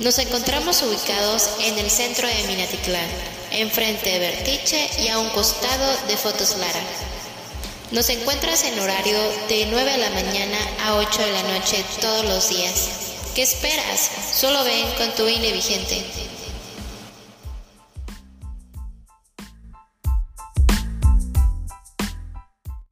Nos encontramos ubicados en el centro de Minatitlán, enfrente de Vertiche y a un costado de Fotos Lara. Nos encuentras en horario de 9 de la mañana a 8 de la noche todos los días. ¿Qué esperas? Solo ven con tu INE vigente.